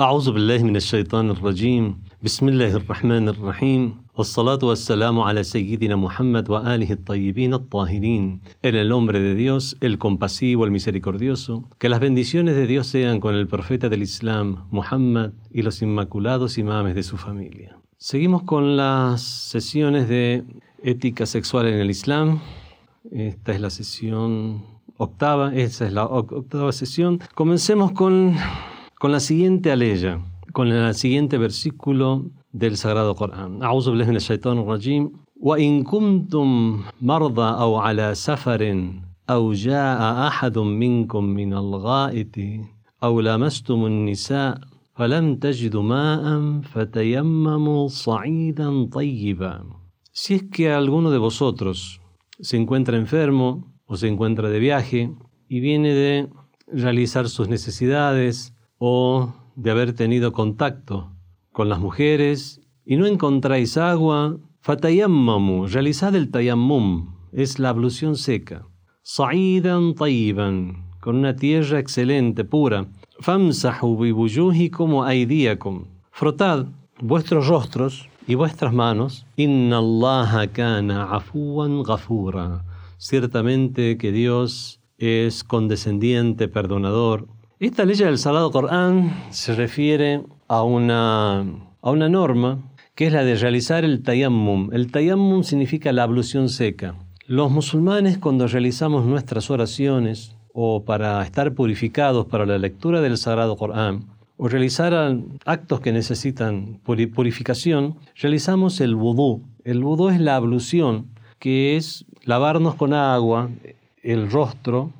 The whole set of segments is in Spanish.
أعوذ بالله من الشيطان الرجيم بسم الله الرحمن الرحيم والصلاة والسلام على سيدنا محمد وآله الطيبين الطاهرين En el nombre de Dios, el compasivo, el misericordioso, que las bendiciones de Dios sean con el profeta del Islam, Muhammad, y los inmaculados imames de su familia. Seguimos con las sesiones de ética sexual en el Islam. Esta es la sesión octava, esa es la octava sesión. Comencemos con con la siguiente aleya, con el siguiente versículo del Sagrado Corán. أعوذ بالله من الشيطان الرجيم وإن كنتم مرضى أو على سفر أو جاء أحد منكم من الغائط أو لمستم النساء فلم تجدوا ماء فتيمموا صعيدا طيبا Si es que alguno de vosotros se encuentra enfermo o se encuentra de viaje y viene de realizar sus necesidades o de haber tenido contacto con las mujeres y no encontráis agua, fatayammamu, realizad el tayammum, es la ablución seca. Sa'idan tayyiban, con una tierra excelente, pura. Famsahu como aidiakum. Frotad vuestros rostros y vuestras manos. Inna Allah kana afuwan ghafura. Ciertamente que Dios es condescendiente, perdonador. Esta ley del Sagrado Corán se refiere a una, a una norma que es la de realizar el tayammum. El tayammum significa la ablución seca. Los musulmanes cuando realizamos nuestras oraciones o para estar purificados para la lectura del Sagrado Corán o realizar actos que necesitan purificación, realizamos el vudú. El vudú es la ablución, que es lavarnos con agua el rostro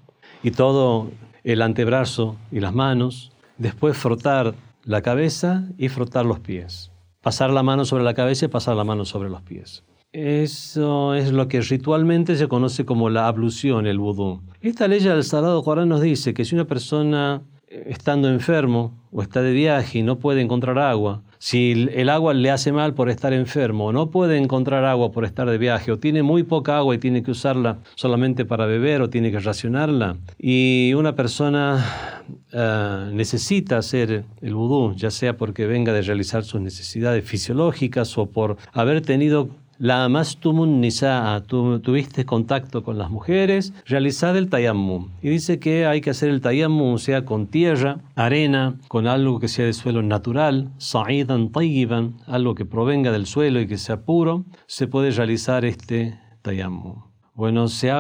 y todo el antebrazo y las manos, después frotar la cabeza y frotar los pies. Pasar la mano sobre la cabeza y pasar la mano sobre los pies. Eso es lo que ritualmente se conoce como la ablución, el vudú. Esta ley del Sagrado Corán nos dice que si una persona estando enfermo o está de viaje y no puede encontrar agua, si el agua le hace mal por estar enfermo no puede encontrar agua por estar de viaje o tiene muy poca agua y tiene que usarla solamente para beber o tiene que racionarla. Y una persona eh, necesita hacer el vudú, ya sea porque venga de realizar sus necesidades fisiológicas o por haber tenido la amastumun nisaa, tú tuviste contacto con las mujeres, realizad el tayammum. Y dice que hay que hacer el tayammum, sea con tierra, arena, con algo que sea de suelo natural, sa'idan tayyiban, algo que provenga del suelo y que sea puro, se puede realizar este tayammum. Bueno, se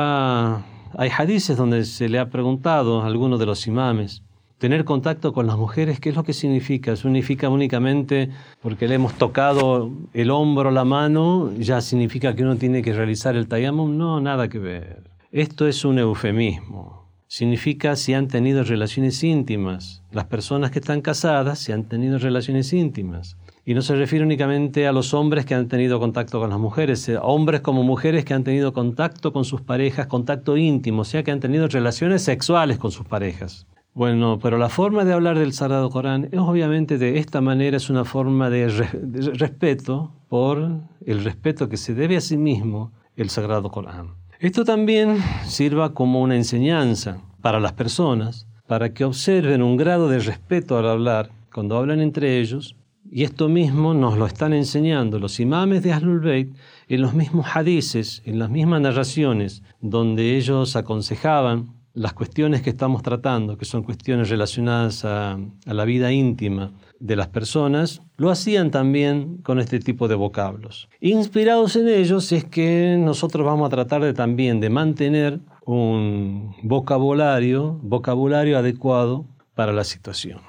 hay hadices donde se le ha preguntado a alguno de los imames, tener contacto con las mujeres, ¿qué es lo que significa? ¿Significa únicamente porque le hemos tocado el hombro, la mano, ya significa que uno tiene que realizar el tayammum? No, nada que ver. Esto es un eufemismo. Significa si han tenido relaciones íntimas. Las personas que están casadas si han tenido relaciones íntimas. Y no se refiere únicamente a los hombres que han tenido contacto con las mujeres, eh, hombres como mujeres que han tenido contacto con sus parejas, contacto íntimo, o sea que han tenido relaciones sexuales con sus parejas. Bueno, pero la forma de hablar del Sagrado Corán es obviamente de esta manera, es una forma de, respeto por el respeto que se debe a sí mismo el Sagrado Corán. Esto también sirva como una enseñanza para las personas, para que observen un grado de respeto al hablar cuando hablan entre ellos, y esto mismo nos lo están enseñando los imames de Ahlul Bayt en los mismos hadices, en las mismas narraciones, donde ellos aconsejaban las cuestiones que estamos tratando, que son cuestiones relacionadas a, la vida íntima de las personas, lo hacían también con este tipo de vocablos. Inspirados en ellos es que nosotros vamos a tratar de también de mantener un vocabulario, vocabulario adecuado para la situación.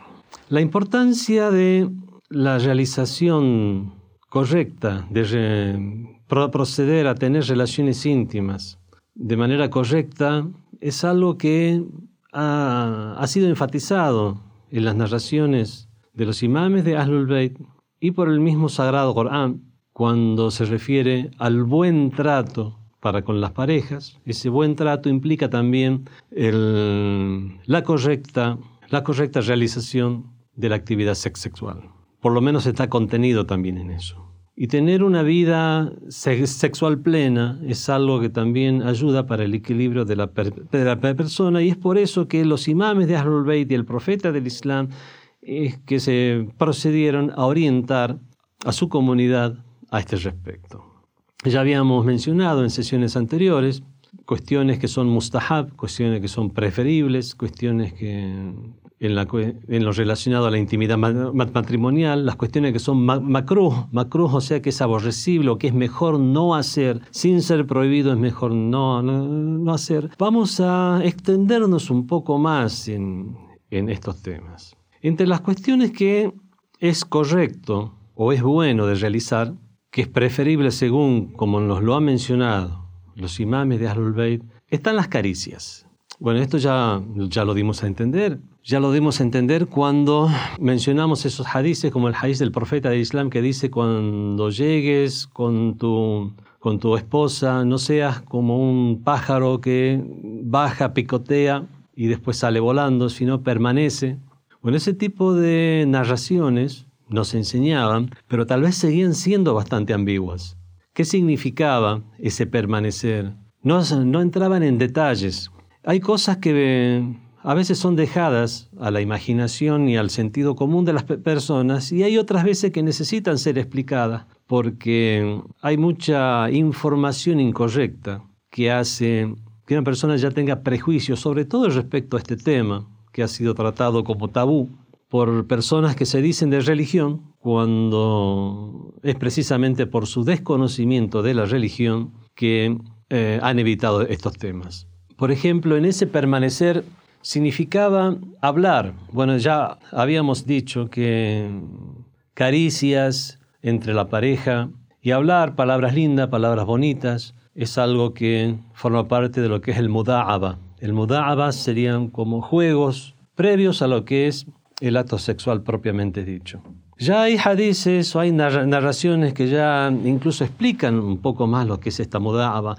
La importancia de la realización correcta, de proceder a tener relaciones íntimas de manera correcta, es algo que ha, sido enfatizado en las narraciones de los imames de Ahlul Bayt y por el mismo Sagrado Corán cuando se refiere al buen trato para con las parejas. Ese buen trato implica también la, correcta, la correcta realización de la actividad sexual. Por lo menos está contenido también en eso. Y tener una vida sexual plena es algo que también ayuda para el equilibrio de la, persona y es por eso que los imames de Ahlul Bayt y el profeta del Islam es que se procedieron a orientar a su comunidad a este respecto. Ya habíamos mencionado en sesiones anteriores cuestiones que son mustahab, cuestiones que son preferibles, cuestiones que en, lo relacionado a la intimidad matrimonial, las cuestiones que son macro, macro, o sea que es aborrecible o que es mejor no hacer, sin ser prohibido es mejor no, no, hacer. Vamos a extendernos un poco más en, en estos temas. Entre las cuestiones que es correcto o es bueno de realizar, que es preferible según como nos lo han mencionado los imames de Ahlul Bayt, están las caricias. Bueno, esto ya, ya lo dimos a entender. Ya lo dimos a entender cuando mencionamos esos hadices, como el hadiz del profeta del Islam que dice, cuando llegues con tu, con tu esposa, no seas como un pájaro que baja, picotea y después sale volando, sino permanece. Bueno, ese tipo de narraciones nos enseñaban, pero tal vez seguían siendo bastante ambiguas. ¿Qué significaba ese permanecer? No, no entraban en detalles. Hay cosas que a veces son dejadas a la imaginación y al sentido común de las personas y hay otras veces que necesitan ser explicadas porque hay mucha información incorrecta que hace que una persona ya tenga prejuicios, sobre todo respecto a este tema que ha sido tratado como tabú por personas que se dicen de religión cuando es precisamente por su desconocimiento de la religión que eh, han evitado estos temas. Por ejemplo, en ese permanecer significaba hablar. Bueno, ya habíamos dicho que caricias entre la pareja y hablar palabras lindas, palabras bonitas, es algo que forma parte de lo que es el muda'aba. El muda'aba serían como juegos previos a lo que es el acto sexual propiamente dicho. Ya hay hadices o hay narraciones que ya incluso explican un poco más lo que es esta mudaba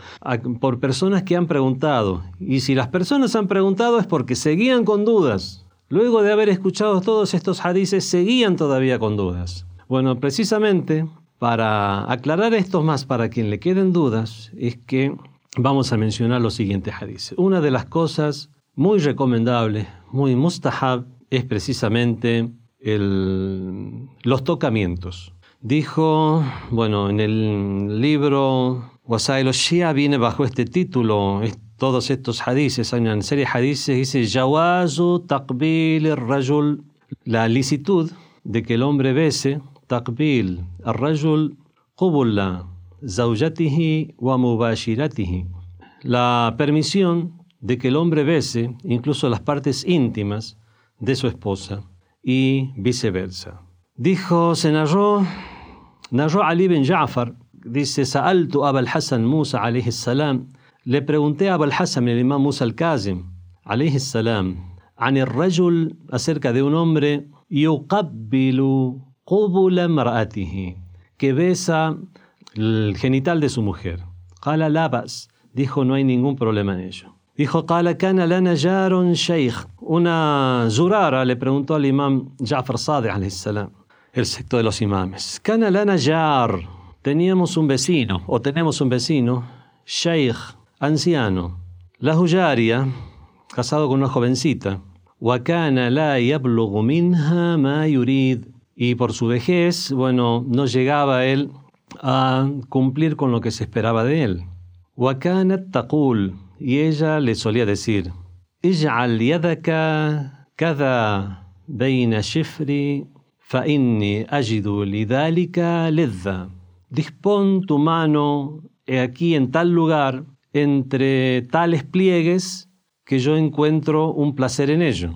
por personas que han preguntado. Y si las personas han preguntado es porque seguían con dudas. Luego de haber escuchado todos estos hadices, seguían todavía con dudas. Bueno, precisamente para aclarar esto más para quien le queden dudas, es que vamos a mencionar los siguientes hadices. Una de las cosas muy recomendables, muy mustahab, es precisamente los tocamientos. Dijo, bueno, en el libro Wasail Shia viene bajo este título, todos estos hadices, hay una serie de hadices, dice Jawazu Taqbil Rajul, la licitud de que el hombre bese, Taqbil Rajul Qubula Zawjatihi wa la permisión de que el hombre bese incluso las partes íntimas de su esposa y viceversa. Dijo, se narró, narró Ali bin Ja'far, dice, Sa'altu Abul Hassan Musa alayhi salam, le pregunté a Abul Hassan, el imam Musa al-Kazim, alayhi salam, عن الرجل acerca de un hombre يقبل قبل امرأته que besa el genital de su mujer. قال لا بأس dijo no hay ningún problema en ello. Dijo, una zurara le preguntó al imam Ja'far Sadeh, salam, el secto de los imames. teníamos un vecino, o tenemos un vecino, sheikh, anciano. La huyaria, casado con una jovencita. Wakana la minha ma yurid. Y por su vejez, bueno, no llegaba él a cumplir con lo que se esperaba de él. Wakana taqul y ella le solía decir, اجعل يدك كذا بين شفري فإني أجد لذلك لذة. Dispón tu mano aquí en tal lugar entre tales pliegues que yo encuentro un placer en ello.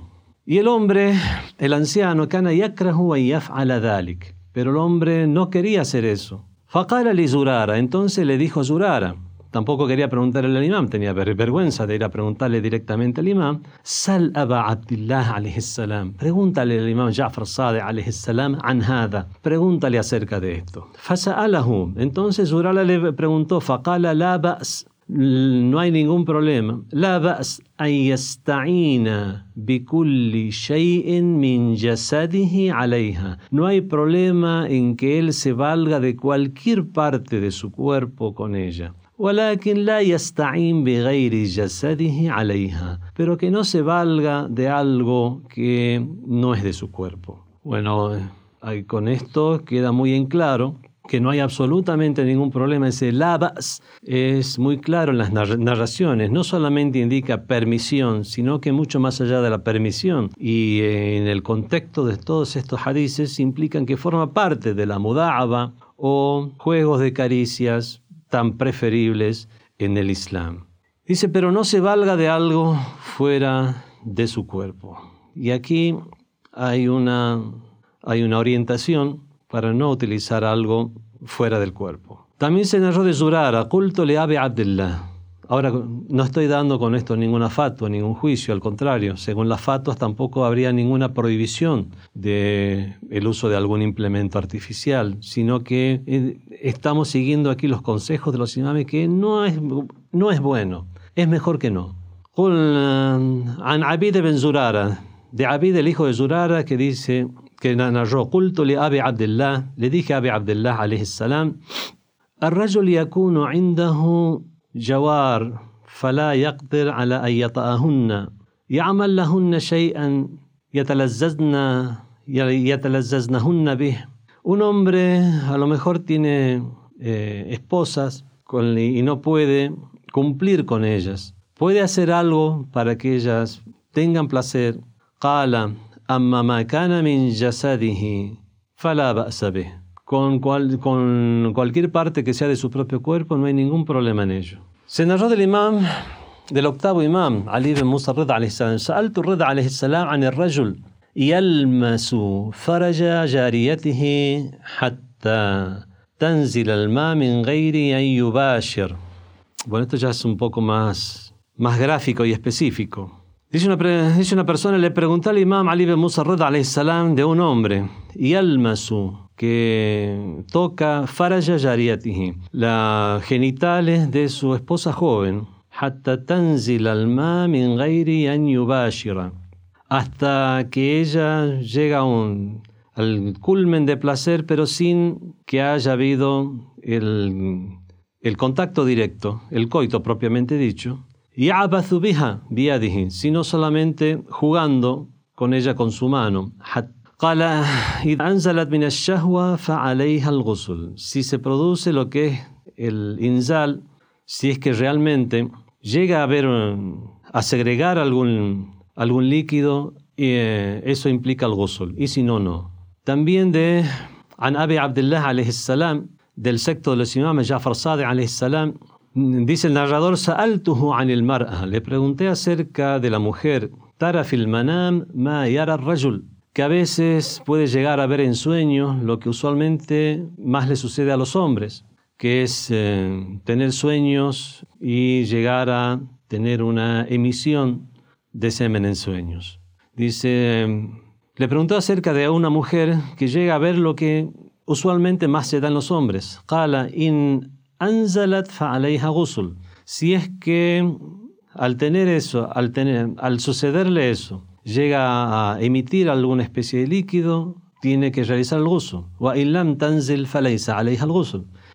Y el hombre, el anciano, kana yakrahu yaf'ala dhalik. Pero el hombre no quería hacer eso. Faqala li Zurara, entonces le dijo Zurara, Tampoco quería preguntarle al imam, tenía vergüenza de ir a preguntarle directamente al imam. Sal Aba Abdullah salam. Pregúntale al imam Ja'far Sadiq salam an hada. Pregúntale acerca de esto. Fasa'alahu. Entonces Urala le preguntó, faqala la. No hay ningún problema. La ba's an yasta'ina bikulli shay'in min jasadihi alayha. No hay problema en que él se valga de cualquier parte de su cuerpo con ella. ولكن لا يستعين بغير جسده عليها pero que no se valga de algo que no es de su cuerpo. Bueno, con esto queda muy en claro que no hay absolutamente ningún problema. Ese labas es muy claro en las narraciones. No solamente indica permisión, sino que mucho más allá de la permisión. Y eh, en el contexto de todos estos hadices implican que forma parte de la mudaba o juegos de caricias tan preferibles en el Islam. Dice, pero no se valga de algo fuera de su cuerpo. Y aquí hay una, hay una orientación para no utilizar algo fuera del cuerpo. También se narró de Zurara, culto le ave Abdullah. Ahora, no estoy dando con esto ninguna fatua, ningún juicio, al contrario, según las fatuas tampoco habría ninguna prohibición del el uso de algún implemento artificial, sino que eh, estamos siguiendo aquí los consejos de los imames que no es, no es bueno, es mejor que no. An Abid ben Zurara, de Abid el hijo de Zurara, que dice, que narró, قلت لأبي عبد الله, le dije a Abi Abdullah عليه السلام, الرجل يكون عنده جوار فلا يقدر على أن يطأهن يعمل لهن شيئا يتلذذن يتلذذنهن به un hombre a lo mejor tiene eh, esposas con, y no puede cumplir con ellas. Puede hacer algo para que ellas tengan placer. Qala, amma ma kana min jasadihi, Con, cual, con cualquier parte que sea de su propio cuerpo no hay ningún problema en ello. Se narró del imam, del octavo imam, Ali ibn Musa Rida, al-Salam, an el rajul عليه السلام عن الرجل يلمس فرج جاريته حتى تنزل الماء من غير أن يباشر. Bueno, esto ya es un poco más, más gráfico y específico. Dice una, dice una persona, le preguntó al imam Ali ibn Musa Rida alayhi salam de un hombre, Yalmasu, que toca faraya yariyatihi, las genitales de su esposa joven, hatta tanzil alma min ghairi an yubashira, hasta que ella llega a al culmen de placer, pero sin que haya habido el, contacto directo, el coito propiamente dicho. Y abazubiha biadihi, sino solamente jugando con ella con su mano. Si se produce lo que es el inzal, si es que realmente llega a haber, a segregar algún algún líquido, eh, eso implica el ghusl, y si no, no. También de An Abi Abdullah alayhi salam, del secto de los imames Jafar Sadiq alayhi salam, dice el narrador, Sa'altuhu anil mar'a, le pregunté acerca de la mujer, Tara filmanam ma yara rajul, que a veces puede llegar a ver en sueños lo que usualmente más le sucede a los hombres, que es eh, tener sueños y llegar a tener una emisión de semen en sueños. Dice, le preguntó acerca de una mujer que llega a ver lo que usualmente más se da en los hombres. in anzalat Si es que al tener eso, al, tener, al sucederle eso, llega a emitir alguna especie de líquido, tiene que realizar el gusto.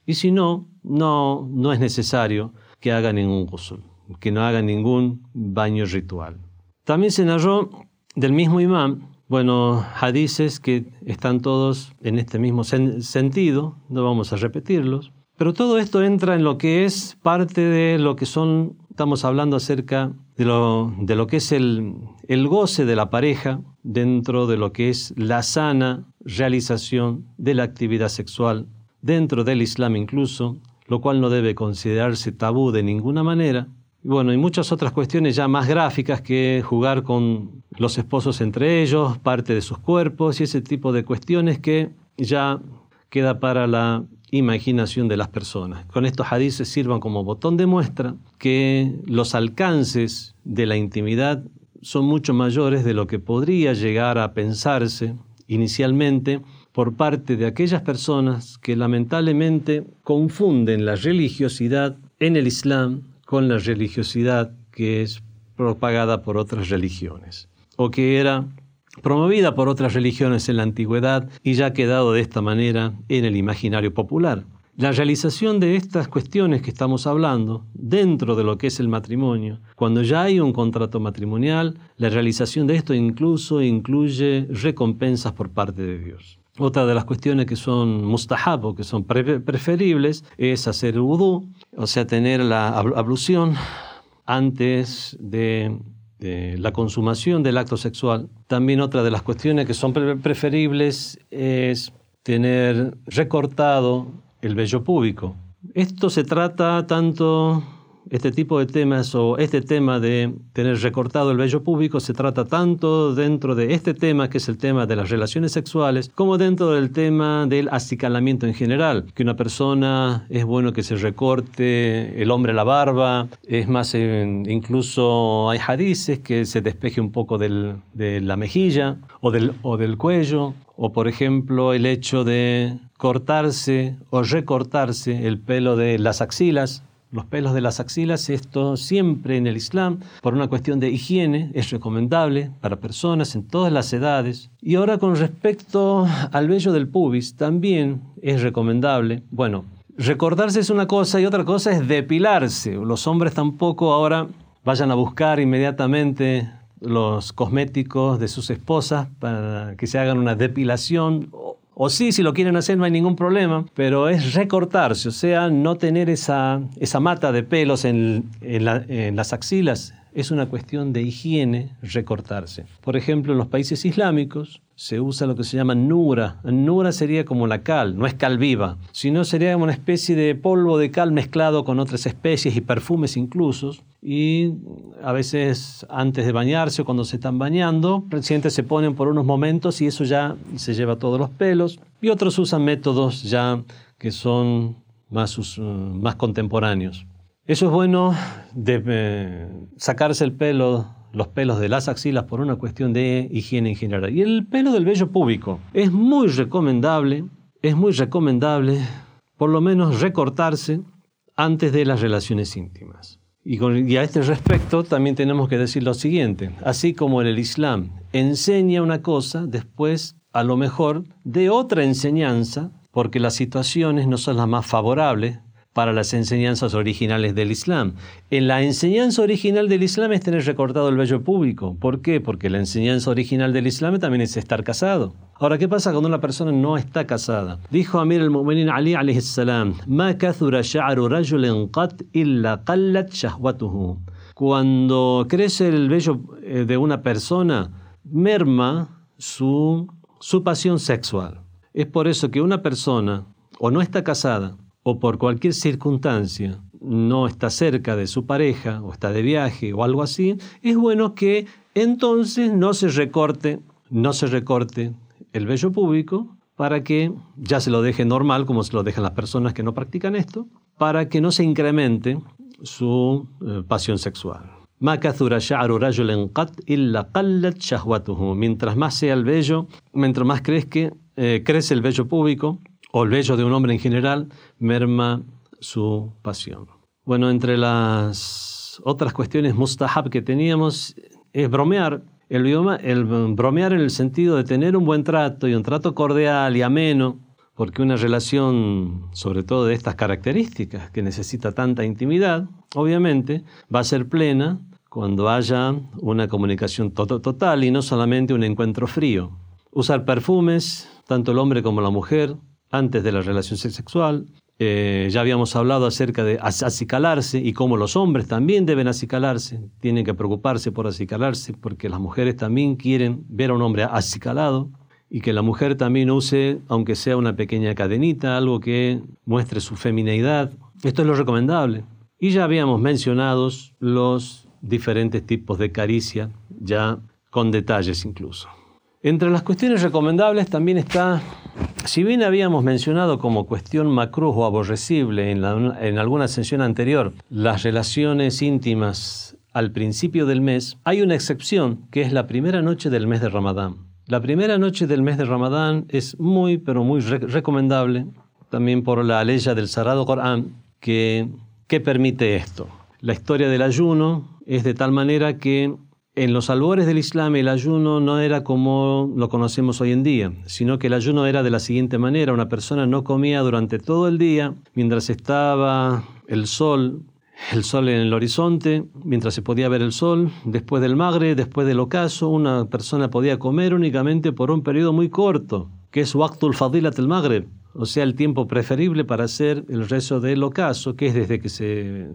Y si no, no, no es necesario que haga ningún gusto, que no haga ningún baño ritual. También se narró del mismo imán, bueno, hadices que están todos en este mismo sentido, no vamos a repetirlos, pero todo esto entra en lo que es parte de lo que son, estamos hablando acerca de lo, de lo que es el, el goce de la pareja dentro de lo que es la sana realización de la actividad sexual, dentro del Islam incluso, lo cual no debe considerarse tabú de ninguna manera. Bueno, y muchas otras cuestiones ya más gráficas que jugar con los esposos entre ellos, parte de sus cuerpos y ese tipo de cuestiones que ya queda para la imaginación de las personas. Con estos hadices sirvan como botón de muestra que los alcances de la intimidad son mucho mayores de lo que podría llegar a pensarse inicialmente por parte de aquellas personas que lamentablemente confunden la religiosidad en el Islam con la religiosidad que es propagada por otras religiones o que era promovida por otras religiones en la antigüedad y ya ha quedado de esta manera en el imaginario popular. La realización de estas cuestiones que estamos hablando dentro de lo que es el matrimonio, cuando ya hay un contrato matrimonial, la realización de esto incluso incluye recompensas por parte de Dios. Otra de las cuestiones que son mustahab o que son preferibles es hacer el vudú, o sea, tener la ablución antes de, la consumación del acto sexual. También otra de las cuestiones que son preferibles es tener recortado el vello púbico. Esto se trata tanto este tipo de temas o este tema de tener recortado el vello público se trata tanto dentro de este tema, que es el tema de las relaciones sexuales, como dentro del tema del acicalamiento en general, que una persona es bueno que se recorte el hombre la barba, es más, incluso hay hadices que se despeje un poco de la mejilla o del, o del cuello, o por ejemplo el hecho de cortarse o recortarse el pelo de las axilas, los pelos de las axilas, esto siempre en el Islam, por una cuestión de higiene, es recomendable para personas en todas las edades. Y ahora con respecto al vello del pubis, también es recomendable, bueno, recordarse es una cosa y otra cosa es depilarse. Los hombres tampoco ahora vayan a buscar inmediatamente los cosméticos de sus esposas para que se hagan una depilación o sí, si lo quieren hacer no hay ningún problema, pero es recortarse, o sea, no tener esa, esa mata de pelos en, en las axilas. Es una cuestión de higiene recortarse. Por ejemplo, en los países islámicos, se usa lo que se llama nura. Nura sería como la cal, no es cal viva, sino sería una especie de polvo de cal mezclado con otras especies y perfumes incluso. Y a veces antes de bañarse o cuando se están bañando, recientes se ponen por unos momentos y eso ya se lleva todos los pelos. Y otros usan métodos ya que son más, contemporáneos. Eso es bueno de eh, sacarse el pelo los pelos de las axilas por una cuestión de higiene en general. Y el pelo del vello púbico es muy recomendable, es muy recomendable por lo menos recortarse antes de las relaciones íntimas. Y, y, a este respecto también tenemos que decir lo siguiente, así como en el Islam enseña una cosa, después a lo mejor de otra enseñanza, porque las situaciones no son las más favorables para las enseñanzas originales del Islam. En la enseñanza original del Islam es tener recortado el vello público. ¿Por qué? Porque la enseñanza original del Islam también es estar casado. Ahora, ¿qué pasa cuando una persona no está casada? Dijo Amir al-Mu'minin Ali "Ma illa shahwatuhu." Cuando crece el vello eh, de una persona, merma su, su pasión sexual. Es por eso que una persona o no está casada o por cualquier circunstancia no está cerca de su pareja o está de viaje o algo así, es bueno que entonces no se recorte, no se recorte el vello público para que ya se lo deje normal como se lo dejan las personas que no practican esto, para que no se incremente su eh, pasión sexual. Mientras más sea el vello, mientras más crezca, eh, crece el vello público, o el vello de un hombre en general, merma su pasión. Bueno, entre las otras cuestiones mustahab que teníamos es bromear. El, el bromear en el sentido de tener un buen trato y un trato cordial y ameno, porque una relación, sobre todo de estas características, que necesita tanta intimidad, obviamente va a ser plena cuando haya una comunicación total y no solamente un encuentro frío. Usar perfumes, tanto el hombre como la mujer, antes de la relación sexual. Eh, ya habíamos hablado acerca de acicalarse y cómo los hombres también deben acicalarse, tienen que preocuparse por acicalarse porque las mujeres también quieren ver a un hombre acicalado y que la mujer también use, aunque sea una pequeña cadenita, algo que muestre su femineidad. Esto es lo recomendable. Y ya habíamos mencionado los diferentes tipos de caricia, ya con detalles incluso. Entre las cuestiones recomendables también está, si bien habíamos mencionado como cuestión macruz o aborrecible en, alguna sesión anterior las relaciones íntimas al principio del mes, hay una excepción que es la primera noche del mes de Ramadán. La primera noche del mes de Ramadán es muy, pero muy recomendable, también por la ley del Sagrado Corán, que, que permite esto. La historia del ayuno es de tal manera que en los albores del Islam el ayuno no era como lo conocemos hoy en día, sino que el ayuno era de la siguiente manera. Una persona no comía durante todo el día mientras estaba el sol, el sol en el horizonte, mientras se podía ver el sol. Después del magre, después del ocaso, una persona podía comer únicamente por un periodo muy corto, que es Waqtul Fadilat el Maghreb, o sea, el tiempo preferible para hacer el rezo del ocaso, que es desde que se,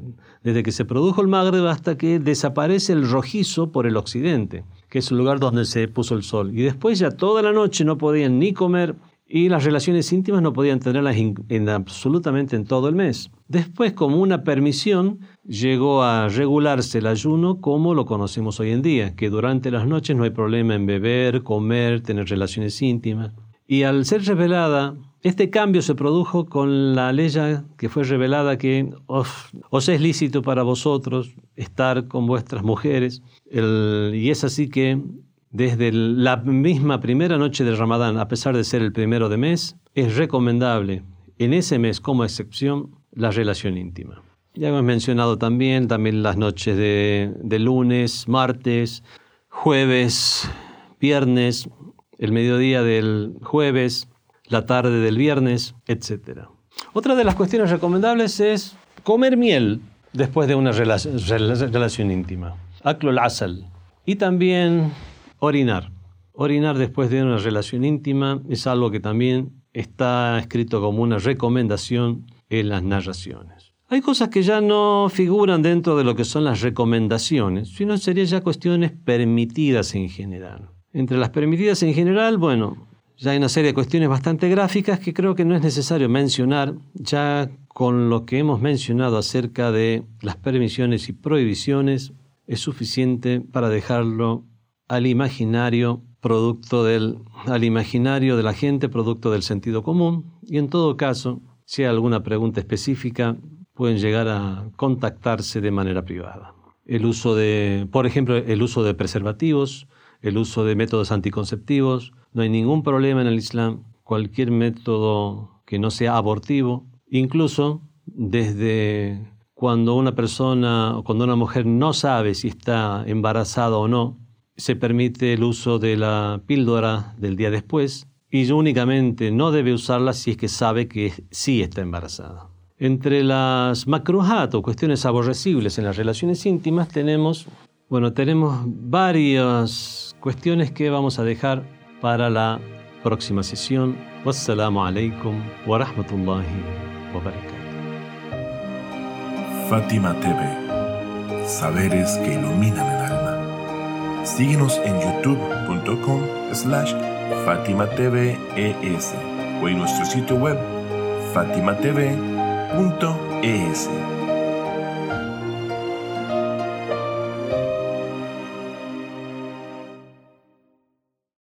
desde que se produjo el Magreb hasta que desaparece el rojizo por el occidente, que es el lugar donde se puso el sol. Y después ya toda la noche no podían ni comer y las relaciones íntimas no podían tenerlas en, absolutamente en todo el mes. Después, como una permisión, llegó a regularse el ayuno como lo conocemos hoy en día, que durante las noches no hay problema en beber, comer, tener relaciones íntimas. Y al ser revelada este cambio se produjo con la ley que fue revelada que os, es lícito para vosotros estar con vuestras mujeres. y es así que desde la misma primera noche del Ramadán, a pesar de ser el primero de mes, es recomendable en ese mes como excepción la relación íntima. Ya hemos mencionado también, también las noches de, de lunes, martes, jueves, viernes, el mediodía del jueves, la tarde del viernes, etc. Otra de las cuestiones recomendables es comer miel después de una relación, íntima. Aklo asal. Y también orinar. Orinar después de una relación íntima es algo que también está escrito como una recomendación en las narraciones. Hay cosas que ya no figuran dentro de lo que son las recomendaciones, sino serían ya cuestiones permitidas en general. Entre las permitidas en general, bueno, ya hay una serie de cuestiones bastante gráficas que creo que no es necesario mencionar, ya con lo que hemos mencionado acerca de las permisiones y prohibiciones es suficiente para dejarlo al imaginario producto del al imaginario de la gente producto del sentido común. Y en todo caso si hay alguna pregunta específica pueden llegar a contactarse de manera privada. El uso de por ejemplo el uso de preservativos el uso de métodos anticonceptivos no hay ningún problema en el Islam, cualquier método que no sea abortivo, incluso desde cuando una persona o cuando una mujer no sabe si está embarazada o no, se permite el uso de la píldora del día después y únicamente no debe usarla si es que sabe que sí está embarazada. Entre las makruhat o cuestiones aborrecibles en las relaciones íntimas tenemos, bueno, tenemos varias cuestiones que vamos a dejar para la próxima sesión. Wassalamu alaikum wa rahmatullahi wa barakatuh. Fátima TV, saberes que iluminan el alma. Síguenos en youtube.com slash Fátima TV ES o en nuestro sitio web fatimatv.es.